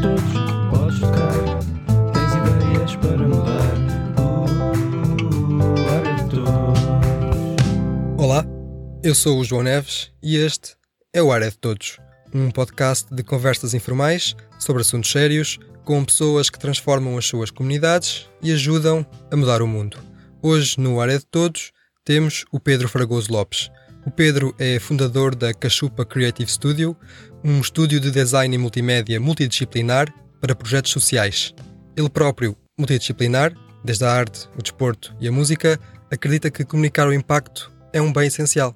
todos, podes tocar. Tens ideias para mudar. Uh. Olá, eu sou o João Neves e este é o Área de Todos, um podcast de conversas informais sobre assuntos sérios com pessoas que transformam as suas comunidades e ajudam a mudar o mundo. Hoje, no Área de Todos, temos o Pedro Fragoso Lopes. O Pedro é fundador da Cachupa Creative Studio, um estúdio de design e multimédia multidisciplinar para projetos sociais. Ele próprio, multidisciplinar, desde a arte, o desporto e a música, acredita que comunicar o impacto é um bem essencial.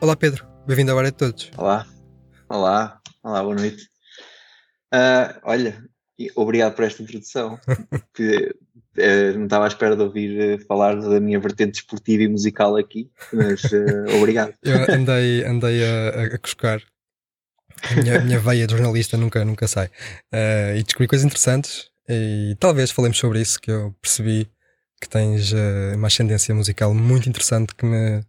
Olá Pedro, bem-vindo ao Área de Todos. Olá, olá, olá, boa noite. Ah, olha, obrigado por esta introdução. que, eh, não estava à espera de ouvir eh, falar da minha vertente esportiva e musical aqui, mas eh, obrigado. Eu andei, andei a, a, cuscar. A minha, a minha veia de jornalista nunca, nunca sai. E descobri coisas interessantes e talvez falemos sobre isso, que eu percebi que tens uma ascendência musical muito interessante que me,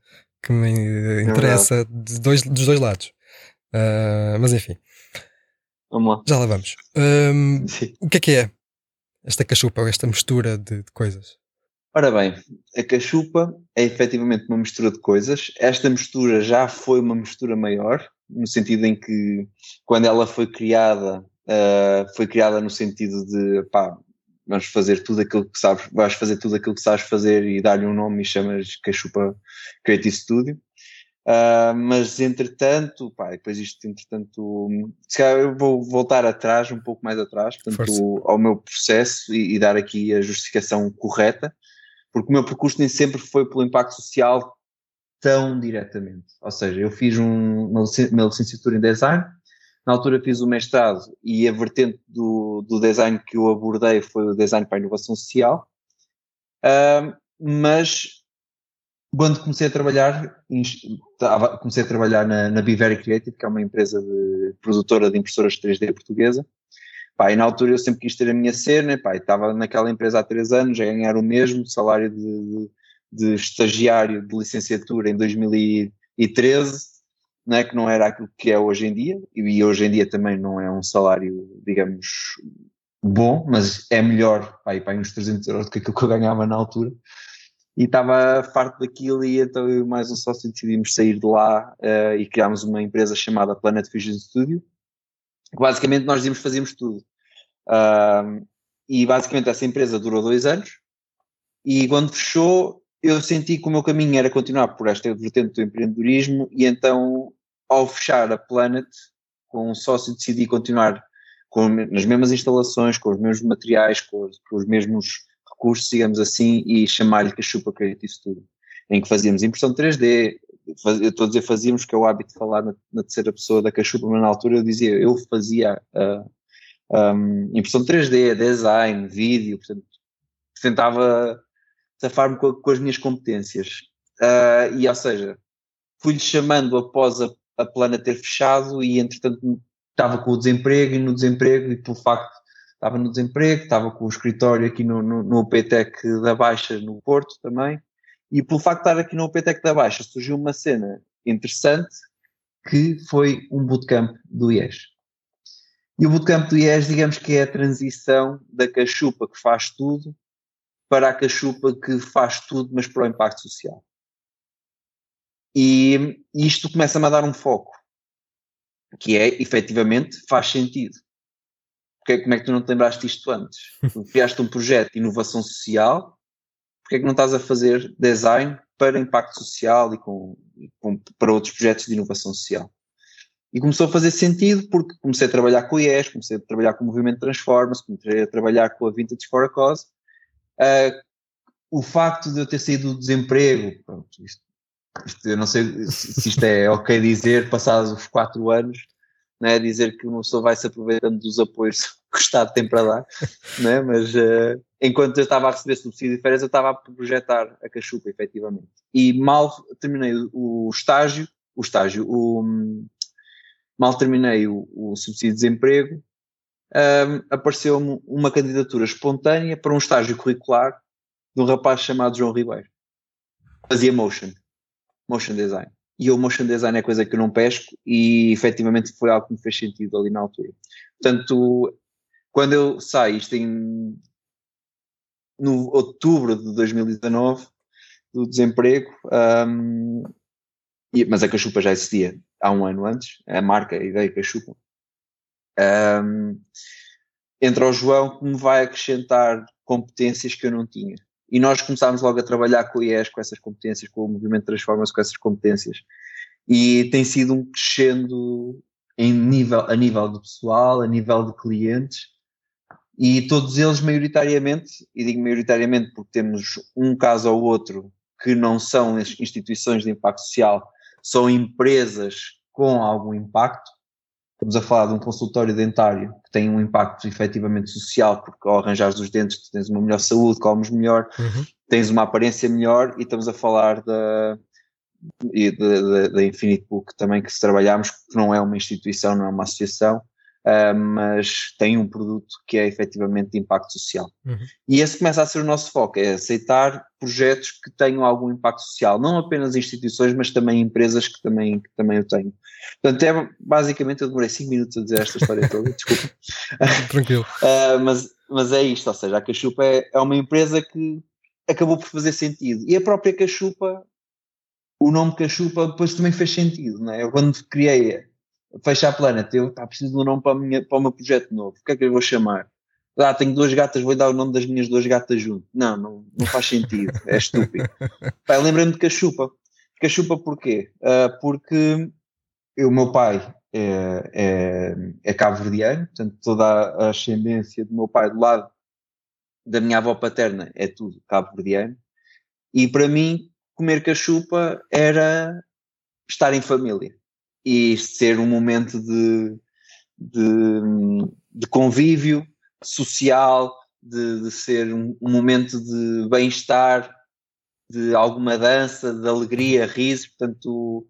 que me eh, interessa de dois, dos dois lados. Mas enfim, Vamos lá. já lá vamos. Ahm, Sim. o que é que é esta cachupa, ou esta mistura de, de coisas? Ora bem, a cachupa é efetivamente uma mistura de coisas. Esta mistura já foi uma mistura maior, no sentido em que, quando ela foi criada, ah, foi criada no sentido de, pá, vamos fazer tudo aquilo que sabes, vais fazer tudo aquilo que sabes fazer e dar-lhe um nome e chamas Cachupa Creative Studio. Ah, mas entretanto, pá, depois isto, entretanto, se calhar eu vou voltar atrás, um pouco mais atrás, Força. portanto, ao meu processo e, e dar aqui a justificação correta, porque o meu percurso nem sempre foi pelo impacto social tão diretamente. Ou seja, eu fiz um- uma, uma licenciatura em design, na altura fiz o mestrado e a vertente do, do design que eu abordei foi o design para a inovação social, Ah, mas quando comecei a trabalhar, comecei a trabalhar na, na Be Very Creative, que é uma empresa de produtora de impressoras 3D portuguesa. Pá, e na altura eu sempre quis ter a minha cena, pá, estava naquela empresa há três anos, a ganhar o mesmo salário de, de, de estagiário de licenciatura em 2013, né, que não era aquilo que é hoje em dia, e hoje em dia também não é um salário, digamos, bom, mas é melhor, pá, e pá, uns 300 euros do que aquilo que eu ganhava na altura e estava farto daquilo e então eu e mais um sócio decidimos sair de lá eh, e criámos uma empresa chamada Planet Fusion Studio. Basicamente nós íamos fazíamos tudo. Ahm, e basicamente essa empresa durou dois anos. E quando fechou eu senti que o meu caminho era continuar por esta vertente do empreendedorismo. E então ao fechar a Planet com um sócio decidi continuar com, nas mesmas instalações, com os mesmos materiais, com com os mesmos recursos, digamos assim, e chamar-lhe Cachupa Creative Studio, em que fazíamos impressão 3D, faz- eu estou a dizer fazíamos, que é o hábito de falar na, na terceira pessoa da Cachupa, mas na altura eu dizia, eu fazia ah, um, impressão 3D, design, vídeo, portanto, tentava safar-me com, com as minhas competências. Ah, e, ou seja, fui-lhe chamando após a, a plana ter fechado e, entretanto, estava com o desemprego e no desemprego, e pelo facto estava no desemprego, estava com o escritório aqui no, no, no da Baixa, no Porto também, e pelo facto de estar aqui no UPTEC da Baixa surgiu uma cena interessante que foi um bootcamp do IES. E o bootcamp do IES, digamos que é a transição da cachupa que faz tudo para a cachupa que faz tudo, mas para o impacto social. E isto começa-me a dar um foco, que é, efetivamente, faz sentido. Porque, como é que tu não te lembraste disto antes? Criaste um projeto de inovação social, porque é que não estás a fazer design para impacto social e, com, com- para outros projetos de inovação social? E começou a fazer sentido porque comecei a trabalhar com o IES, comecei a trabalhar com o Movimento Transforma-se, comecei a trabalhar com a Vintage for a Cause. Ah, o facto de eu ter saído do desemprego, pronto, isto, isto eu não sei se se isto é ok dizer, passados os quatro anos, né, dizer que uma pessoa vai se aproveitando dos apoios que o Estado tem para dar, né, mas ah, enquanto eu estava a receber subsídio de férias, eu estava a projetar a cachupa, efetivamente. E mal terminei o, estágio, o estágio, o, mal terminei o, o subsídio de desemprego, ahm, apareceu-me uma candidatura espontânea para um estágio curricular de um rapaz chamado João Ribeiro. Fazia motion, motion design. E o motion design é coisa que eu não pesco e efetivamente foi algo que me fez sentido ali na altura. Portanto, quando eu saio, isto em no outubro de 2019, do desemprego, um, e, mas a Cachupa já existia há um ano antes, a marca, a ideia Cachupa. Um, entra o João que me vai acrescentar competências que eu não tinha. E nós começámos logo a trabalhar com o IES, com essas competências, com o movimento Transforma-se com essas competências. E tem sido um crescendo em nível, a nível de pessoal, a nível de clientes, e todos eles maioritariamente, e digo maioritariamente porque temos um caso ou outro que não são instituições de impacto social, são empresas com algum impacto. Estamos a falar de um consultório dentário que tem um impacto efetivamente social, porque ao arranjares os dentes tens uma melhor saúde, comes melhor, uhum. tens uma aparência melhor, e estamos a falar da, da Infinite Book também que se trabalhamos, que não é uma instituição, não é uma associação, uh, mas tem um produto que é efetivamente de impacto social. Uhum. E esse começa a ser o nosso foco, é aceitar projetos que tenham algum impacto social, não apenas instituições, mas também empresas que também, que também o tenho. Portanto, é, basicamente eu demorei 5 minutos a dizer esta história toda, desculpa. Tranquilo. Uh, mas, mas é isto, ou seja, a Cachupa é, é uma empresa que acabou por fazer sentido. E a própria Cachupa, o nome Cachupa depois também fez sentido, não é? Eu quando criei Fecha a Planet, eu tá, preciso de um nome para, minha, para o meu projeto novo, o que é que eu vou chamar? Ah, tenho duas gatas, vou dar o nome das minhas duas gatas junto. Não, não, não faz sentido, é estúpido. Pá, lembrei-me de Cachupa. Cachupa porquê? Uh, porque o meu pai é, é, é cabo-verdiano, portanto toda a ascendência do meu pai do lado da minha avó paterna é tudo cabo-verdiano, e para mim comer cachupa era estar em família e ser um momento de, de, de convívio social, de, de ser um, um, momento de bem-estar, de alguma dança, de alegria, riso. Portanto,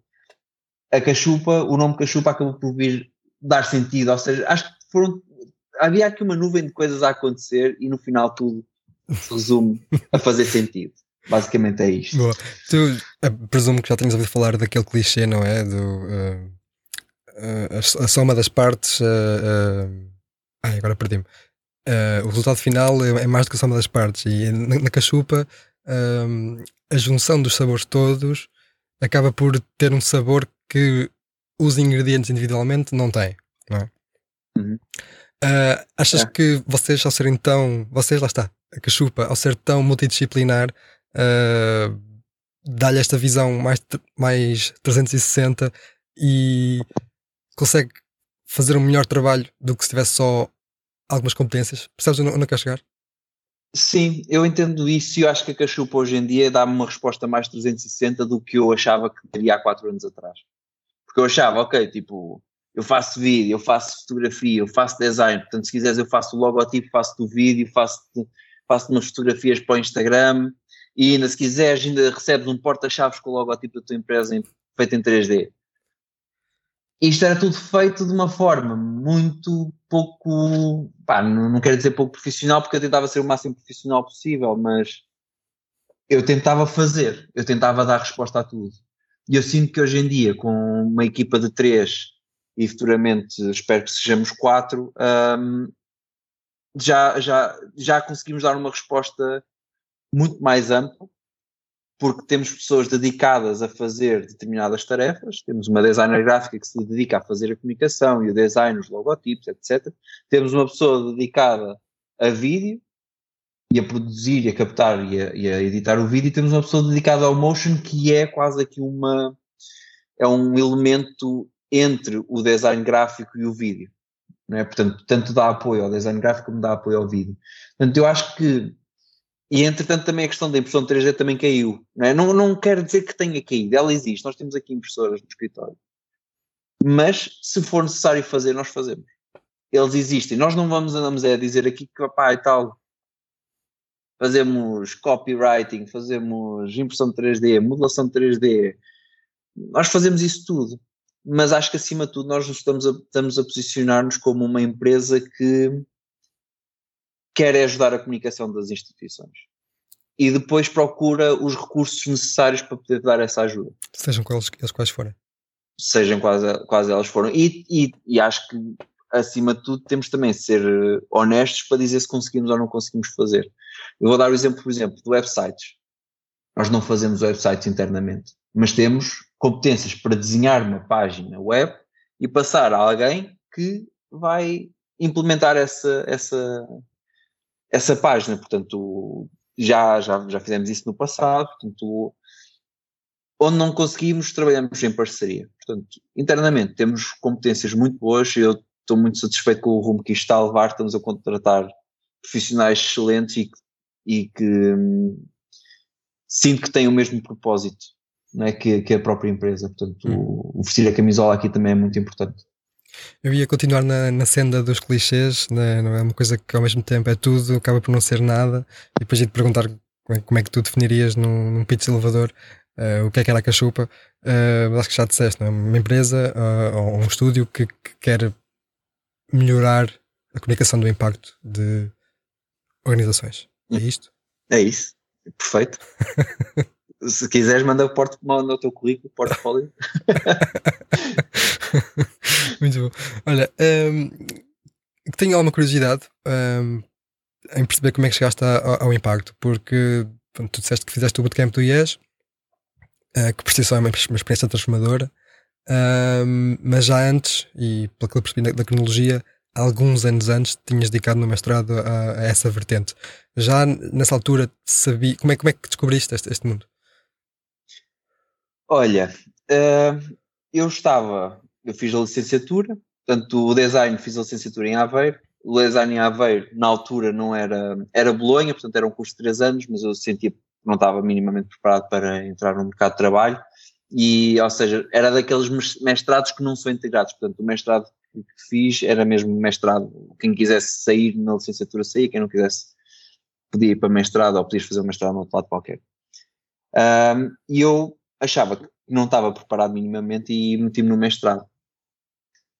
a cachupa, o nome cachupa acabou por vir dar sentido. Ou seja, acho que foram, havia aqui uma nuvem de coisas a acontecer e no final tudo se resume a fazer sentido. Basicamente é isto. Boa. Tu uh, presumo que já tens ouvido falar daquele clichê, não é? Do, uh, uh, a, a, soma das partes. Ai, agora perdi-me. o resultado final é, é, mais do que a soma das partes. E na, na cachupa, a junção dos sabores todos acaba por ter um sabor que os ingredientes individualmente não têm, não é? Uhum. Uh, achas é. que vocês, ao serem tão. Vocês, lá está, a cachupa, ao ser tão multidisciplinar, uh, dá-lhe esta visão mais, mais 360 e consegue fazer um melhor trabalho do que se tivesse só algumas competências. Percebes onde eu quero chegar? Sim, eu entendo isso e eu acho que a Cachupa hoje em dia dá-me uma resposta mais 360 do que eu achava que teria há 4 anos atrás. Porque eu achava, ok, tipo, eu faço vídeo, eu faço fotografia, eu faço design, portanto, se quiseres, eu faço o logotipo, faço do vídeo, faço, faço umas fotografias para o Instagram, e ainda se quiseres ainda recebes um porta-chaves com o logotipo da tua empresa em, feito em 3D. Isto era tudo feito de uma forma muito pouco, pá, não, não quero dizer pouco profissional porque eu tentava ser o máximo profissional possível, mas eu tentava fazer, eu tentava dar resposta a tudo. E eu sinto que hoje em dia, com uma equipa de três e futuramente espero que sejamos quatro, um, já, já, já conseguimos dar uma resposta muito mais amplo, porque temos pessoas dedicadas a fazer determinadas tarefas, temos uma designer gráfica que se dedica a fazer a comunicação e o design, os logotipos, etc. Temos uma pessoa dedicada a vídeo e a produzir e a captar e a, e a editar o vídeo, e temos uma pessoa dedicada ao motion que é quase aqui uma é um elemento entre o design gráfico e o vídeo. Não é? Portanto, tanto dá apoio ao design gráfico como dá apoio ao vídeo. Portanto, eu acho que e entretanto também a questão da impressão 3D também caiu. Não, é? não, não quero dizer que tenha caído, ela existe, nós temos aqui impressoras no escritório. Mas se for necessário fazer, nós fazemos. Eles existem. Nós não vamos andamos a dizer aqui que pá e tal. Fazemos copywriting, fazemos impressão 3D, modelação 3D. Nós fazemos isso tudo. Mas acho que acima de tudo nós estamos a, estamos a posicionar-nos como uma empresa que quer é ajudar a comunicação das instituições e depois procura os recursos necessários para poder dar essa ajuda. Sejam quais, eles quais forem. Sejam quais, quais elas foram. E, e, e, acho que acima de tudo, temos também de ser honestos para dizer se conseguimos ou não conseguimos fazer. Eu vou dar o exemplo, por exemplo, de websites. Nós não fazemos websites internamente, mas temos competências para desenhar uma página web e passar a alguém que vai implementar essa, essa, essa página. Portanto, já, já, já fizemos isso no passado. Portanto, onde não conseguimos, trabalhamos em parceria. Portanto, internamente temos competências muito boas. Eu estou muito satisfeito com o rumo que isto está a levar. Estamos a contratar profissionais excelentes e, e que hum, sinto que têm o mesmo propósito né, que, que a própria empresa. Portanto, hum. o vestir a camisola aqui também é muito importante. Eu ia continuar na, na senda dos clichês, né? não é uma coisa que ao mesmo tempo é tudo, acaba por não ser nada, e depois ia te perguntar como é, como é que tu definirias num, num pitch elevador uh, o que é que era a cachupa, uh, mas acho que já disseste, não é? uma empresa uh, ou um estúdio que, que, quer melhorar a comunicação do impacto de organizações. É isto? É isso, perfeito. Se quiseres, manda o, porto, manda o teu currículo, portfólio. Muito bom. Olha, um, tenho alguma curiosidade um, em perceber como é que chegaste ao, ao impacto, porque pronto, tu disseste que fizeste o bootcamp do IES, uh, que por si só é uma, uma experiência transformadora, um, mas já antes, e pelo que eu percebi da, cronologia, alguns anos antes tinhas dedicado no mestrado a, a, essa vertente. Já nessa altura sabia como é, como é que descobriste este, este mundo? Olha, uh, eu estava, eu fiz a licenciatura, portanto o design fiz a licenciatura em Aveiro, o design em Aveiro na altura não era, era Bolonha, portanto era um curso de três anos, mas eu sentia que não estava minimamente preparado para entrar no mercado de trabalho. E, ou seja, era daqueles mestrados que não são integrados, portanto o mestrado que fiz era mesmo mestrado, quem quisesse sair na licenciatura saía, quem não quisesse podia ir para mestrado ou podias fazer um mestrado no outro lado qualquer. Um, e eu achava que não estava preparado minimamente e meti-me no mestrado.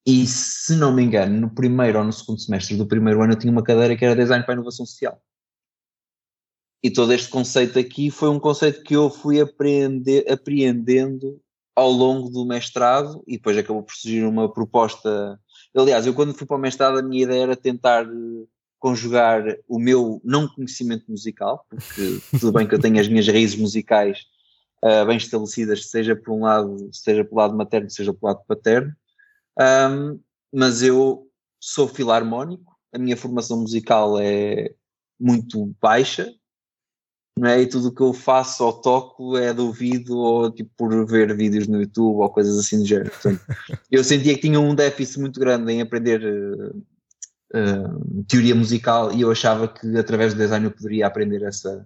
E se não me engano, no primeiro ou no segundo semestre do primeiro ano eu tinha uma cadeira que era Design para Inovação Social. E todo este conceito aqui foi um conceito que eu fui aprender, apreendendo ao longo do mestrado e depois acabou por surgir uma proposta. Aliás, eu quando fui para o mestrado a minha ideia era tentar eh, conjugar o meu não conhecimento musical, porque tudo bem que eu tenho as minhas raízes musicais uh, bem estabelecidas, seja por um lado, seja pelo lado materno, seja pelo lado paterno. Um, mas eu sou filarmónico, a minha formação musical é muito baixa, não é? E tudo o que eu faço ou toco é de ouvido ou tipo por ver vídeos no YouTube ou coisas assim do género. Portanto, eu sentia que tinha um déficit muito grande em aprender uh, uh, teoria musical e eu achava que através do design eu poderia aprender essa,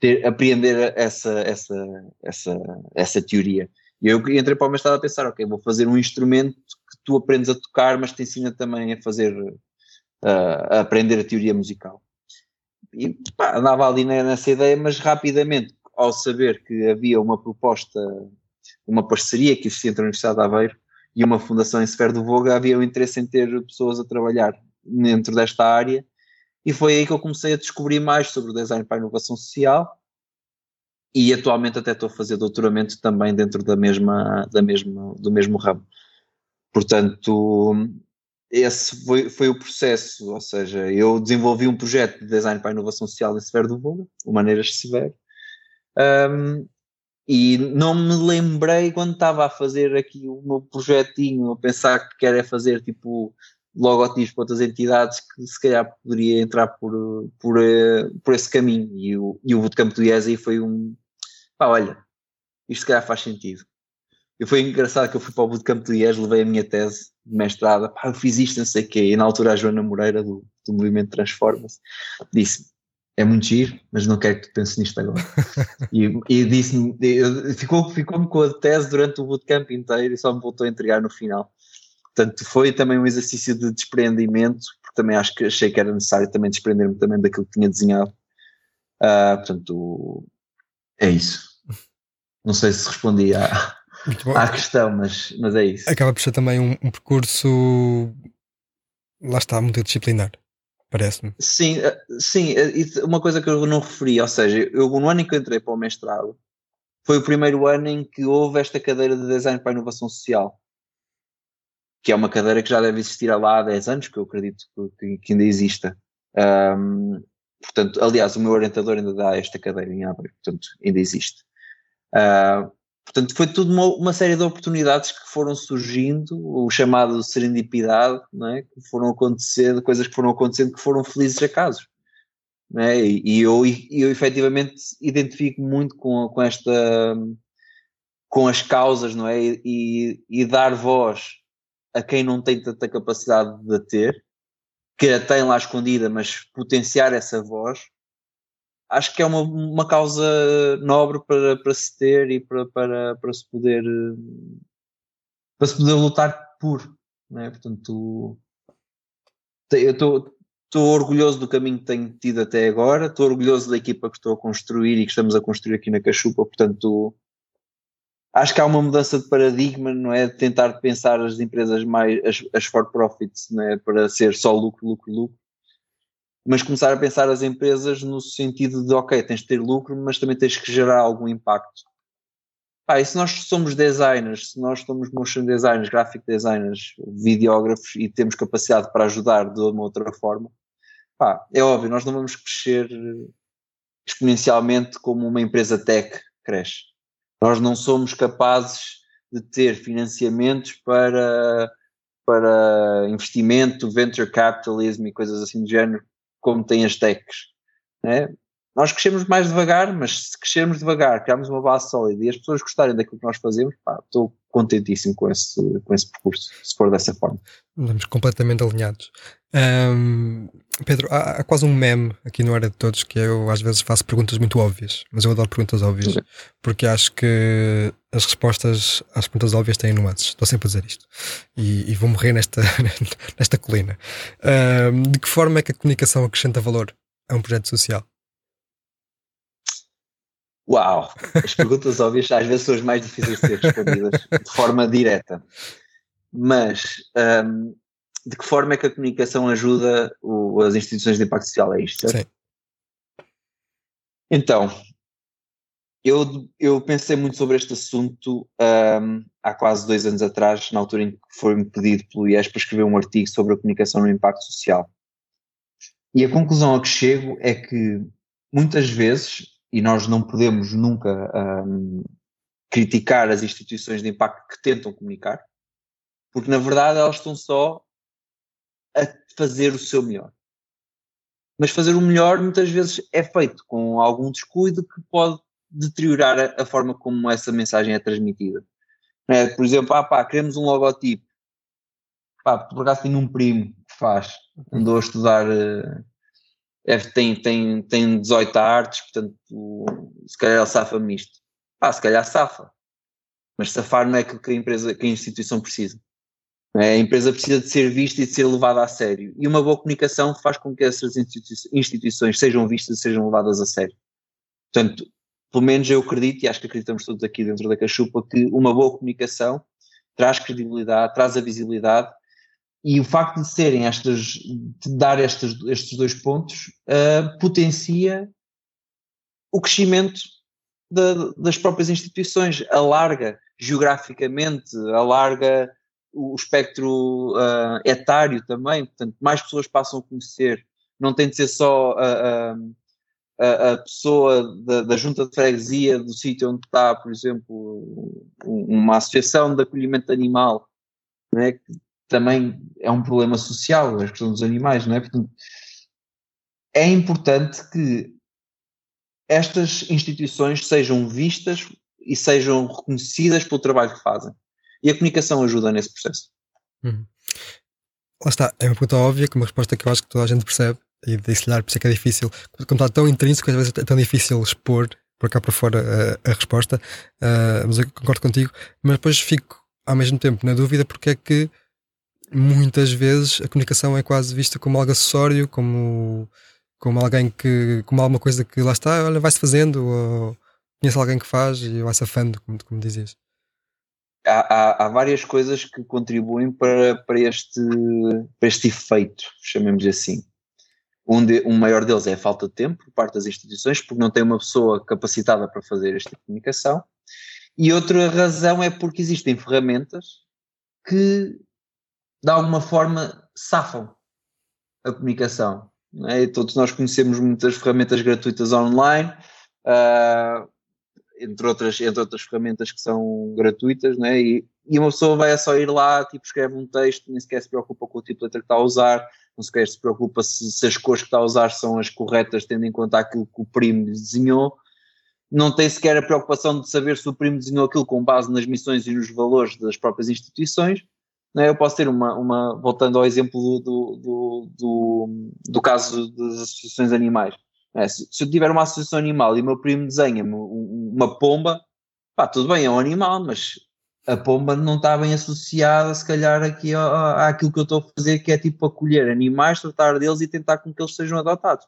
ter, apreender essa, essa, essa, essa teoria. E eu entrei para o mestrado a pensar, ok, vou fazer um instrumento tu aprendes a tocar, mas te ensina também a fazer, a aprender a teoria musical. E pá, andava ali nessa ideia, mas rapidamente, ao saber que havia uma proposta, uma parceria que existia entre a Universidade de Aveiro e uma fundação em Sefer do Voga, havia o interesse em ter pessoas a trabalhar dentro desta área e foi aí que eu comecei a descobrir mais sobre o design para a inovação social e atualmente até estou a fazer doutoramento também dentro da mesma, da mesma, do mesmo ramo. Portanto, esse foi, foi o processo, ou seja, eu desenvolvi um projeto de design para a inovação social em Severo do Voga, o Maneiras Severo, um, e não me lembrei quando estava a fazer aqui o meu projetinho, a pensar que quero é fazer tipo logotipos para outras entidades que se calhar poderia entrar por, por, eh, por esse caminho. E o, e o Bootcamp do IESI foi um. pá, olha, isto se calhar faz sentido. E foi engraçado que eu fui para o Bootcamp do IES, levei a minha tese de mestrado, pá, eu fiz isto, não sei o quê. E na altura a Joana Moreira, do, do Movimento Transforma-se, disse é muito giro, mas não quero que tu penses nisto agora. e, e disse-me, ficou-me ficou com a tese durante o bootcamp inteiro e só me voltou a entregar no final. Portanto, foi também um exercício de desprendimento, porque também acho que achei que era necessário também desprender-me também daquilo que tinha desenhado. Uh, portanto, é isso. Não sei se respondi à, à questão, mas, mas é isso. Acaba por ser também um, um percurso, lá está, multidisciplinar, parece-me. Sim, ah, sim, ah, uma coisa que eu não referi, ou seja, eu no ano em que eu entrei para o mestrado, foi o primeiro ano em que houve esta cadeira de design para a inovação social que é uma cadeira que já deve existir lá há 10 anos, que eu acredito que, que ainda exista. Um, portanto, aliás, o meu orientador ainda dá esta cadeira em Abre, portanto, ainda existe. Uh, portanto, foi tudo uma, uma, série de oportunidades que foram surgindo, o chamado serendipidade, é? que foram acontecendo, coisas que foram acontecendo que foram felizes acasos. É? E, e eu, eu efetivamente identifico muito com, com esta com as causas, não é? E, e, dar voz a quem não tem tanta capacidade de ter, que a tem lá escondida, mas potenciar essa voz, acho que é uma, uma causa nobre para, para se ter e para, para, para se poder para se poder lutar por, não é? Portanto, eu estou orgulhoso do caminho que tenho tido até agora, estou orgulhoso da equipa que estou a construir e que estamos a construir aqui na Cachupa, portanto acho que há uma mudança de paradigma, não é? De tentar pensar as empresas mais, as, as for profits, não é? Para ser só lucro, lucro, lucro. Mas começar a pensar as empresas no sentido de, ok, tens de ter lucro, mas também tens que gerar algum impacto. Pá, e se nós somos designers, se nós somos motion designers, graphic designers, videógrafos e temos capacidade para ajudar de uma outra forma, pá, é óbvio, nós não vamos crescer exponencialmente como uma empresa tech cresce nós não somos capazes de ter financiamentos para, para investimento, venture capitalism e coisas assim do género, como têm as techs. Né? Nós crescemos mais devagar, mas se crescermos devagar, criarmos uma base sólida e as pessoas gostarem daquilo que nós fazemos, pá, estou contentíssimo com esse, com esse percurso, se for dessa forma. Estamos completamente alinhados. Um, Pedro, há, há, quase um meme aqui no Área de Todos que eu às vezes faço perguntas muito óbvias, mas eu adoro perguntas óbvias porque acho que as respostas às perguntas óbvias têm nuances. Estou sempre a dizer isto e, e vou morrer nesta, nesta colina. Um, de que forma é que a comunicação acrescenta valor a um projeto social? Uau! As perguntas óbvias às vezes são as mais difíceis de ser respondidas de forma direta. Mas um, de que forma é que a comunicação ajuda o, as instituições de impacto social? É isto? Sim. Então, eu, eu pensei muito sobre este assunto um, há quase dois anos atrás, na altura em que foi-me pedido pelo IES para escrever um artigo sobre a comunicação no impacto social. E a conclusão a que chego é que muitas vezes e nós não podemos nunca um, criticar as instituições de impacto que tentam comunicar, porque na verdade elas estão só a fazer o seu melhor. Mas fazer o melhor muitas vezes é feito com algum descuido que pode deteriorar a, a forma como essa mensagem é transmitida. É, por exemplo, ah pá, queremos um logotipo. Pá, por acaso tenho um primo que faz, andou a estudar uh, tem, tem, tem 18 artes, portanto, se calhar ele safa-me isto. Pá, se calhar safa. Mas safar não é aquilo que a empresa, que a instituição precisa. É? A empresa precisa de ser vista e de ser levada a sério. E uma boa comunicação faz com que essas instituições sejam vistas e sejam levadas a sério. Portanto, pelo menos eu acredito, e acho que acreditamos todos aqui dentro da Cachupa, que uma boa comunicação traz credibilidade, traz a visibilidade e o facto de serem estas, de dar estes, estes dois pontos, uh, potencia o crescimento de, das próprias instituições, alarga geograficamente, alarga o espectro uh, etário também, portanto, mais pessoas passam a conhecer, não tem de ser só a, a, a pessoa da, da, junta de freguesia do sítio onde está, por exemplo, uma associação de acolhimento animal, né, também é um problema social, a questão dos animais, não é? Portanto, é importante que estas instituições sejam vistas e sejam reconhecidas pelo trabalho que fazem. E a comunicação ajuda nesse processo. Uhum. Lá está, é uma pergunta óbvia, com uma resposta que eu acho que toda a gente percebe, e desse lhe por isso é que é difícil, como está tão intrínseco, às vezes é tão difícil expor por cá para fora a, a resposta, uh, mas eu concordo contigo, mas depois fico ao mesmo tempo na dúvida porque é que muitas vezes a comunicação é quase vista como algo acessório, como, como alguém que, como alguma coisa que lá está, olha, vai-se fazendo, ou conhece alguém que faz e vai-se afando, como, como dizias. Há, há, há, várias coisas que contribuem para, para, este, para este efeito, chamemos assim. Um, de, um maior deles é a falta de tempo por parte das instituições, porque não tem uma pessoa capacitada para fazer esta comunicação. E outra razão é porque existem ferramentas que de alguma forma safam a comunicação. É? Todos nós conhecemos muitas ferramentas gratuitas online, uh, entre, outras, entre outras ferramentas que são gratuitas, né? e, e uma pessoa vai só ir lá, tipo, escreve um texto, nem sequer se preocupa com o tipo de letra que está a usar, não sequer se preocupa se, se as cores que está a usar são as corretas, tendo em conta aquilo que o primo desenhou, não tem sequer a preocupação de saber se o primo desenhou aquilo com base nas missões e nos valores das próprias instituições. Né? Eu posso ter uma, uma voltando ao exemplo do, do, do, do caso das associações animais. Né? Se, se, eu tiver uma associação animal e o meu primo desenha-me uma pomba, pá, tudo bem, é um animal, mas a pomba não está bem associada, se calhar, aqui àquilo que eu estou a fazer, que é tipo acolher animais, tratar deles e tentar com que eles sejam adotados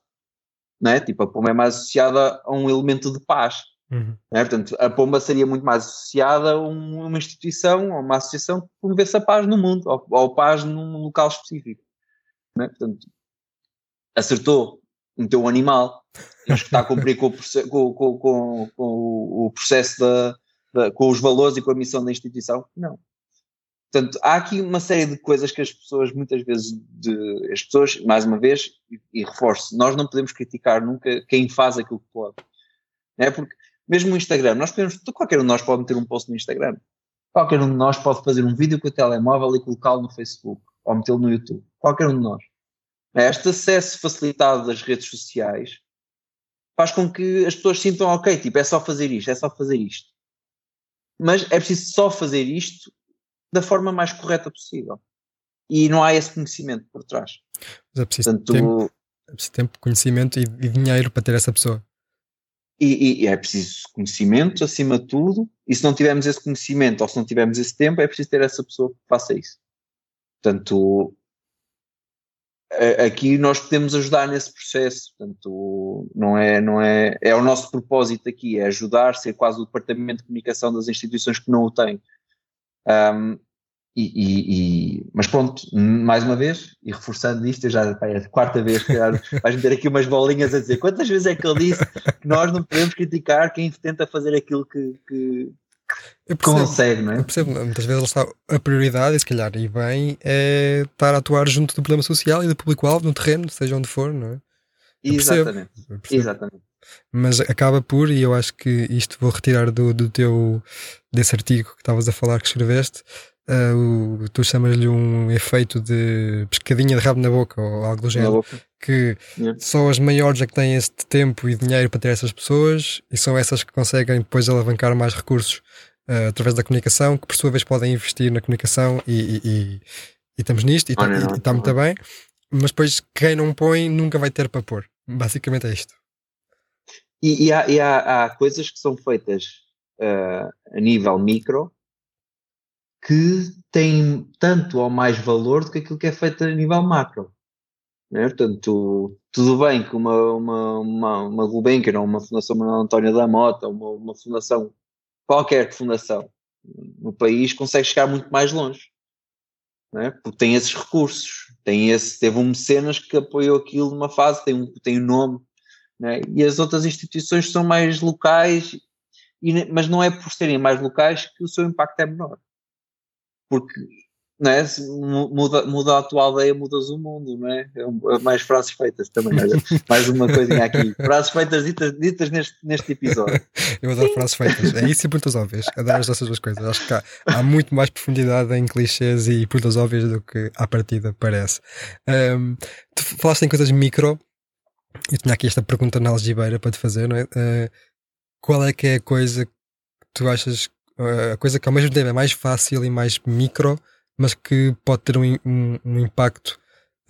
né? Tipo, a pomba é mais associada a um elemento de paz. Uhum. Né? Portanto, a pomba seria muito mais associada a uma instituição, a uma associação que promovesse a paz no mundo, ou, ou paz num local específico. Né? Portanto, acertou, meteu um animal, mas que está a cumprir com o, com, com, com o processo da, da, com os valores e com a missão da instituição? Não. Portanto, há aqui uma série de coisas que as pessoas, muitas vezes, de, as pessoas, mais uma vez, e, e, reforço, nós não podemos criticar nunca quem faz aquilo que pode. É porque, mesmo no Instagram, nós podemos, qualquer um de nós pode meter um post no Instagram. Qualquer um de nós pode fazer um vídeo com o telemóvel e colocá-lo no Facebook ou metê-lo no YouTube. Qualquer um de nós. Este acesso facilitado das redes sociais faz com que as pessoas sintam, ok, tipo, é só fazer isto, é só fazer isto. Mas é preciso só fazer isto da forma mais correta possível. E não há esse conhecimento por trás. Mas é preciso, Portanto, tempo, é preciso tempo, conhecimento e, e dinheiro para ter essa pessoa. E, e, é preciso conhecimento acima de tudo, e se não tivermos esse conhecimento ou se não tivermos esse tempo, é preciso ter essa pessoa que faça isso. Portanto, aqui nós podemos ajudar nesse processo, portanto, não é, não é, é o nosso propósito aqui, é ajudar, ser quase o departamento de comunicação das instituições que não o têm. Um, e, e, e, mas pronto, mais uma vez, e reforçando isto, já pá, é a quarta vez que vais meter aqui umas bolinhas a dizer quantas vezes é que ele disse que nós não podemos criticar quem tenta fazer aquilo que, que percebo, consegue, não é? Eu percebo, muitas vezes está a prioridade, e se calhar, e bem, é estar a atuar junto do problema social e do público-alvo no terreno, seja onde for, não é? Eu exatamente, exatamente. Mas acaba por, e eu acho que isto vou retirar do, do teu desse artigo que estavas a falar que escreveste, uh, o, tu chamas-lhe um efeito de pescadinha de rabo na boca ou algo do género, que yeah. só as maiores é que têm este tempo e dinheiro para ter essas pessoas e são essas que conseguem depois alavancar mais recursos uh, através da comunicação, que por sua vez podem investir na comunicação e, e, e, e estamos nisto e está tá muito bem, mas depois quem não põe nunca vai ter para pôr. Basicamente é isto. E, e, há, e há, há, coisas que são feitas uh, a nível micro que têm tanto ou mais valor do que aquilo que é feito a nível macro. Né? Portanto, tudo bem que uma, uma, uma, uma Gulbenkian ou uma Fundação Manuel António da Mota, uma, uma fundação, qualquer fundação no país, consegue chegar muito mais longe. Né? Porque tem esses recursos, tem esse, teve um mecenas que apoiou aquilo numa fase, tem um, tem um nome, né? e as outras instituições são mais locais e, mas não é por serem mais locais que o seu impacto é menor. Porque não é? muda, muda a tua aldeia, mudas o mundo, não é? é, é mais frases feitas também, mais uma coisinha aqui. Frases feitas ditas, ditas neste, neste episódio. Eu adoro frases feitas, é isso e perguntas óbvias. Adoro essas duas coisas. Acho que há, há, muito mais profundidade em clichês e perguntas óbvias do que à partida parece. Um, tu falaste em coisas micro. Eu tinha aqui esta pergunta na algibeira para te fazer, não é? Uh, qual é que é a coisa que tu achas, a coisa que ao mesmo tempo é mais fácil e mais micro, mas que pode ter um, um, um impacto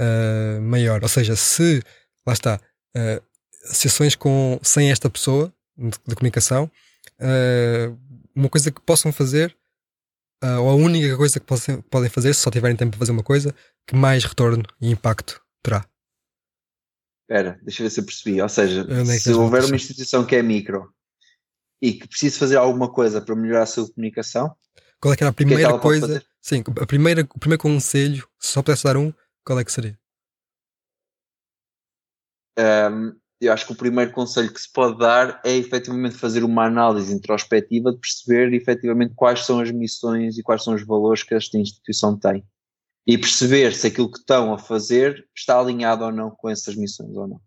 uh, maior? Ou seja, se, lá está, uh, associações com, sem esta pessoa de, de comunicação, uh, uma coisa que possam fazer, ou a única coisa que possam, podem fazer, se só tiverem tempo para fazer uma coisa, que mais retorno e impacto terá. Espera, deixa eu ver se eu percebi. Ou seja, é se houver uma instituição que é micro e que precise fazer alguma coisa para melhorar a sua comunicação. Qual é que era a primeira que é que coisa? Sim, a primeira, o primeiro conselho, se só pudesse dar um, qual é que seria? Um, eu acho que o primeiro conselho que se pode dar é efetivamente fazer uma análise introspectiva de perceber efetivamente quais são as missões e quais são os valores que esta instituição tem. e perceber se aquilo que estão a fazer está alinhado ou não com essas missões ou não.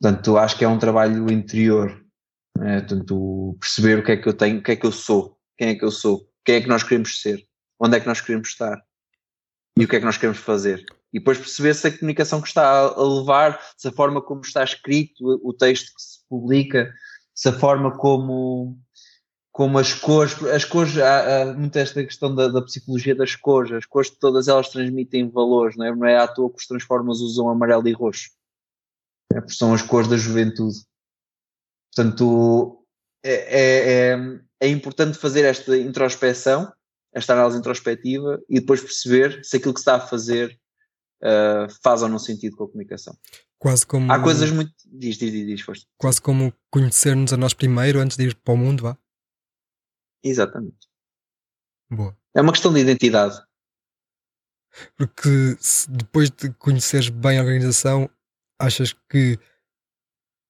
Portanto, acho que é um trabalho interior. Portanto, perceber o que é que eu tenho, o que é que eu sou, quem é que eu sou, quem é que nós queremos ser, onde é que nós queremos estar e o que é que nós queremos fazer. E depois perceber se a comunicação que está a levar, se a forma como está escrito o texto que se publica, se a forma como como as cores, as cores, há, há muito esta questão da, da, psicologia das cores, as cores todas elas transmitem valores, não é? Não é à toa que os Transformers usam amarelo e roxo, é, são as cores da juventude. Portanto, é, é, é, é importante fazer esta introspeção, esta análise introspectiva e depois perceber se aquilo que se está a fazer uh, faz ou não sentido com a comunicação. Quase como. Há coisas muito. Diz, diz, diz, diz Quase como conhecer-nos a nós primeiro antes de ir para o mundo, vá. Exatamente. Boa. É uma questão de identidade. Porque depois de conheceres bem a organização, achas que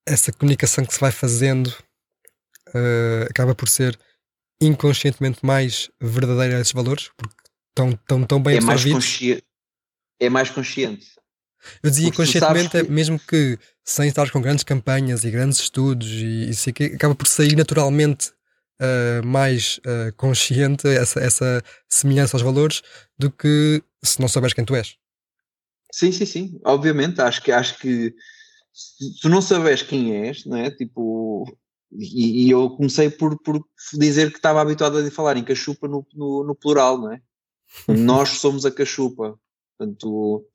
essa comunicação que se vai fazendo uh, acaba por ser inconscientemente mais verdadeira a esses valores? Porque estão tão, tão bem é mais consciente. É mais consciente. Eu dizia inconscientemente, que... mesmo que sem estar com grandes campanhas e grandes estudos, e isso acaba por sair naturalmente uh, mais uh, consciente, essa, essa semelhança aos valores, do que se não souberes quem tu és. Sim, sim, sim. Obviamente, acho que acho que se tu não sabes quem és, não é? Tipo, e, e, eu comecei por, por dizer que estava habituado a falar em cachupa no, no, no plural, não é? Nós somos a cachupa. Portanto,